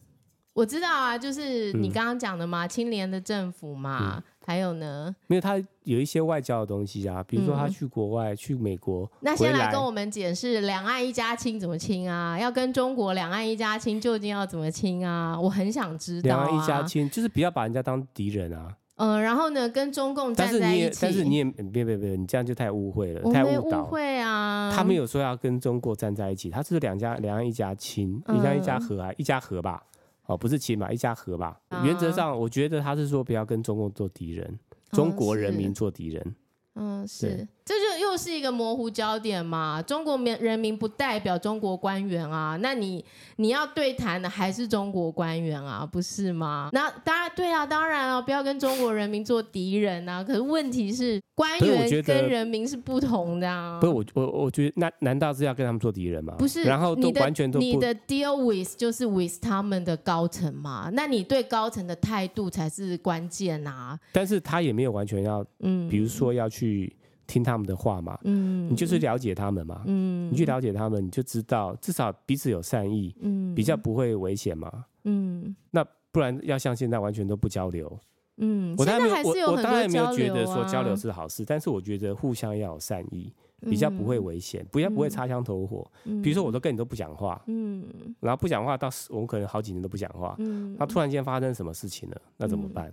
我知道啊，就是你刚刚讲的嘛，清廉、嗯、的政府嘛。嗯还有呢？因为他有一些外交的东西啊，比如说他去国外，嗯、去美国，那先来跟我们解释两岸一家亲怎么亲啊？要跟中国两岸一家亲，究竟要怎么亲啊？我很想知道、啊。两岸一家亲就是不要把人家当敌人啊。嗯、呃，然后呢，跟中共站在一起。但是你也，但是你也别别别，你这样就太误会了，太误导。误会啊！他没有说要跟中国站在一起，他是两家两岸一家亲，一家一家和啊，一家和吧。哦，不是亲嘛，一家和吧。啊、原则上，我觉得他是说不要跟中共做敌人。中国人民做敌人，嗯，是。嗯，是这就又是一个模糊焦点嘛？中国民人民不代表中国官员啊，那你你要对谈的还是中国官员啊，不是吗？那当然对啊，当然啊，不要跟中国人民做敌人啊。可是问题是，官员跟人民是不同的啊。不是我我我觉得，那难道是要跟他们做敌人吗？不是，然后都完全都你的，你的 deal with 就是 with 他们的高层嘛？那你对高层的态度才是关键啊。但是他也没有完全要，嗯，比如说要去。听他们的话嘛，嗯，你就是了解他们嘛，嗯，你去了解他们，你就知道至少彼此有善意，嗯，比较不会危险嘛，嗯，那不然要像现在完全都不交流，嗯，我当然没有，我我当然没有觉得说交流是好事，但是我觉得互相要有善意，比较不会危险，不要不会擦枪走火，比如说我都跟你都不讲话，嗯，然后不讲话到我们可能好几年都不讲话，嗯，那突然间发生什么事情了，那怎么办？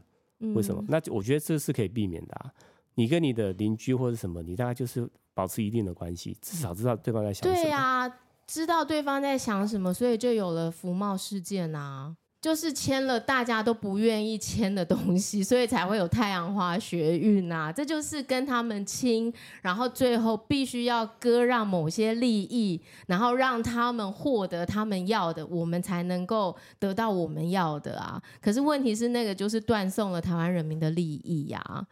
为什么？那我觉得这是可以避免的啊。你跟你的邻居或者什么，你大概就是保持一定的关系，至少知道对方在想什么。对、啊，知道对方在想什么，所以就有了福茂事件啊，就是签了大家都不愿意签的东西，所以才会有太阳花学运啊。这就是跟他们亲，然后最后必须要割让某些利益，然后让他们获得他们要的，我们才能够得到我们要的啊。可是问题是，那个就是断送了台湾人民的利益呀、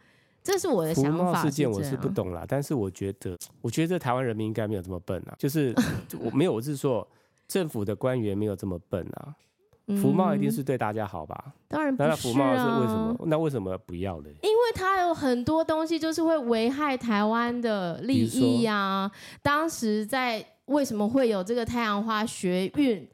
这是我的想法。事件我是不懂啦，但是我觉得，我觉得台湾人民应该没有这么笨啊。就是 我没有，我是说政府的官员没有这么笨啊。福茂一定是对大家好吧？当然不是啊。那福茂是为什么？那为什么不要呢？因为它有很多东西就是会危害台湾的利益呀。当时在为什么会有这个太阳花学运，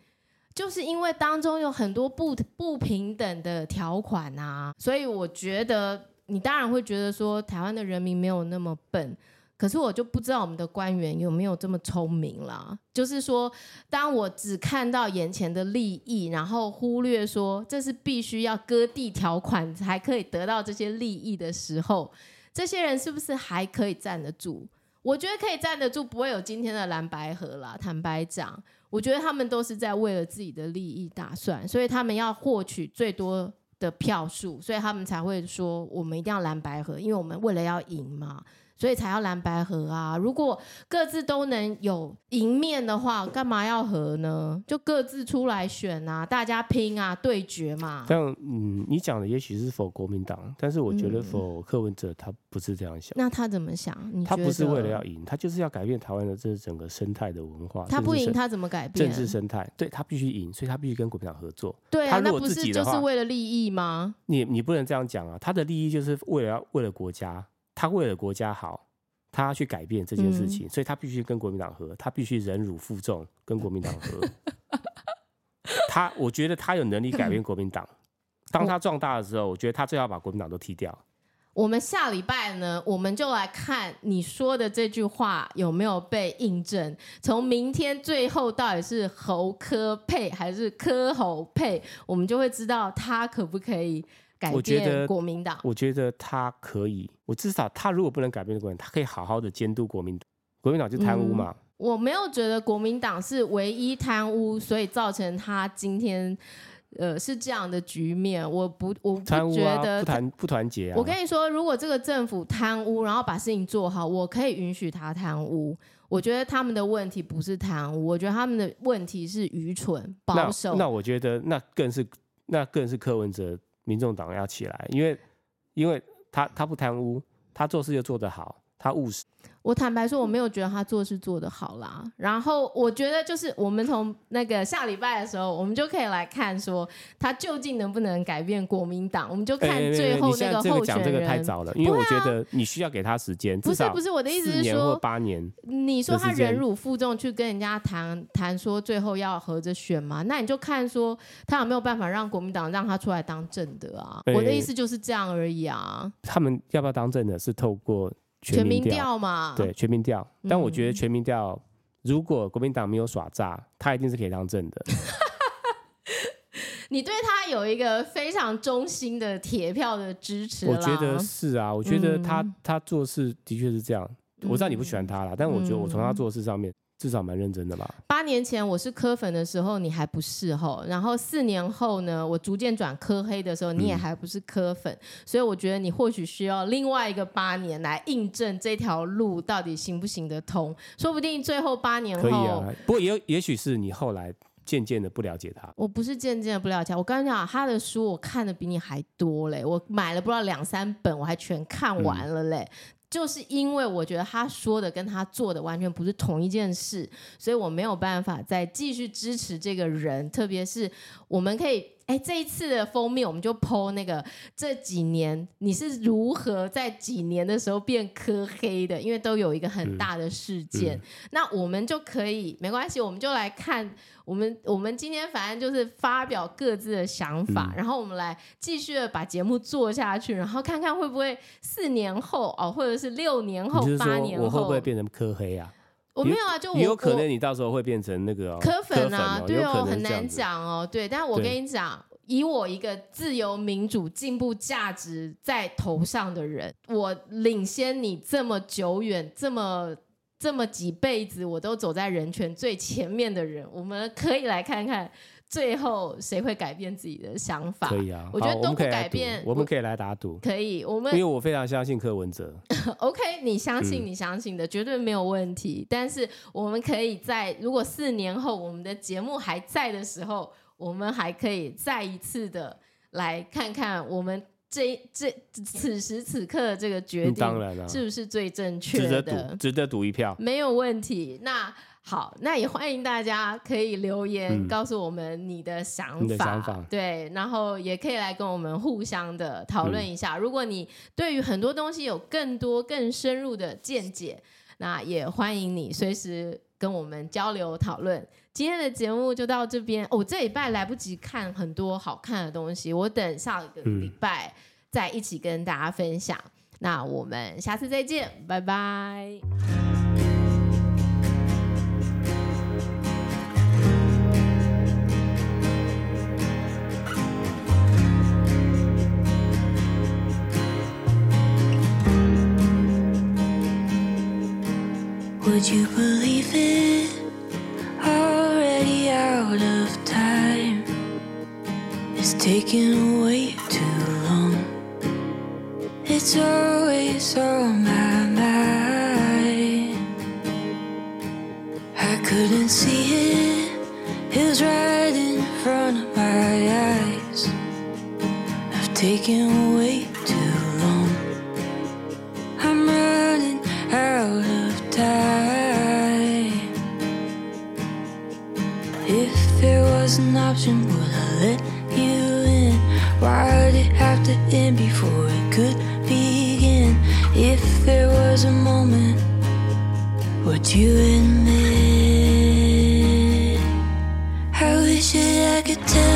就是因为当中有很多不不平等的条款啊。所以我觉得。你当然会觉得说台湾的人民没有那么笨，可是我就不知道我们的官员有没有这么聪明啦。就是说，当我只看到眼前的利益，然后忽略说这是必须要割地条款才可以得到这些利益的时候，这些人是不是还可以站得住？我觉得可以站得住，不会有今天的蓝白河啦。坦白讲，我觉得他们都是在为了自己的利益打算，所以他们要获取最多的票数，所以他们才会说我们一定要蓝白合，因为我们为了要赢嘛。所以才要蓝白合啊！如果各自都能有赢面的话，干嘛要合呢？就各自出来选啊，大家拼啊，对决嘛。这样，嗯，你讲的也许是否国民党，但是我觉得否柯文哲他不是这样想。嗯、那他怎么想？你他不是为了要赢，他就是要改变台湾的这整个生态的文化。他不赢，他怎么改变？政治生态，对他必须赢，所以他必须跟国民党合作。对啊，那不是就是为了利益吗？你你不能这样讲啊！他的利益就是为了要为了国家。他为了国家好，他要去改变这件事情，嗯、所以他必须跟国民党合，他必须忍辱负重跟国民党合。他，我觉得他有能力改变国民党。当他壮大的时候，我觉得他最好把国民党都踢掉。我们下礼拜呢，我们就来看你说的这句话有没有被印证。从明天最后到底是侯科配还是科侯配，我们就会知道他可不可以。我觉得国民党，我觉得他可以。我至少他如果不能改变国民党，他可以好好的监督国民党。国民党就贪污嘛、嗯。我没有觉得国民党是唯一贪污，所以造成他今天呃是这样的局面。我不，我不觉得不团不团结啊。我跟你说，如果这个政府贪污，然后把事情做好，我可以允许他贪污。我觉得他们的问题不是贪污，我觉得他们的问题是愚蠢保守。那，那我觉得那更是那更是柯文哲。民众党要起来，因为，因为他他不贪污，他做事又做得好，他务实。我坦白说，我没有觉得他做事做得好啦。然后我觉得，就是我们从那个下礼拜的时候，我们就可以来看说，他究竟能不能改变国民党。我们就看最后那个候选人。这个太早了，因为我觉得你需要给他时间。不是不是，我的意思是说，八年。你说他忍辱负重去跟人家谈谈说最后要合着选嘛？那你就看说他有没有办法让国民党让他出来当正的啊？我的意思就是这样而已啊。他们要不要当正的？是透过。全民调嘛，对，全民调。但我觉得全民调，如果国民党没有耍诈，他一定是可以当政的。你对他有一个非常忠心的铁票的支持。我觉得是啊，我觉得他、嗯、他做事的确是这样。我知道你不喜欢他啦，但我觉得我从他做事上面。至少蛮认真的吧。八年前我是科粉的时候，你还不是吼。然后四年后呢，我逐渐转科黑的时候，你也还不是科粉。嗯、所以我觉得你或许需要另外一个八年来印证这条路到底行不行得通。说不定最后八年后，可以啊。不过也也许是你后来渐渐的不了解他。我不是渐渐的不了解，我刚才讲他的书我看的比你还多嘞，我买了不知道两三本，我还全看完了嘞。嗯就是因为我觉得他说的跟他做的完全不是同一件事，所以我没有办法再继续支持这个人，特别是我们可以。哎，这一次的封面我们就 po 那个这几年你是如何在几年的时候变科黑的？因为都有一个很大的事件，嗯嗯、那我们就可以没关系，我们就来看我们我们今天反正就是发表各自的想法，嗯、然后我们来继续的把节目做下去，然后看看会不会四年后哦，或者是六年后、八年后，我会不会变成科黑啊？我没有啊，就我有可能你到时候会变成那个柯粉啊，对哦，很难讲哦，对。但是我跟你讲，以我一个自由民主进步价值在头上的人，我领先你这么久远，这么这么几辈子，我都走在人权最前面的人，我们可以来看看。最后谁会改变自己的想法？可以啊，我觉得都不改变，我们可以来打赌。可以，我们因为我非常相信柯文哲。OK，你相信你相信的、嗯、绝对没有问题。但是我们可以在如果四年后我们的节目还在的时候，我们还可以再一次的来看看我们这这此时此刻的这个决定是不是最正确的？值得赌，值得赌一票，没有问题。那。好，那也欢迎大家可以留言告诉我们你的想法，嗯、想法，对，然后也可以来跟我们互相的讨论一下。嗯、如果你对于很多东西有更多更深入的见解，那也欢迎你随时跟我们交流讨论。今天的节目就到这边，我、哦、这礼拜来不及看很多好看的东西，我等下个礼拜再一起跟大家分享。嗯、那我们下次再见，拜拜。Taking away way too long. It's always on my mind. I couldn't see it, it was right in front of my eyes. I've taken way was an option, would I let you in? Why'd it have to end before it could begin? If there was a moment, would you admit? I wish that I could tell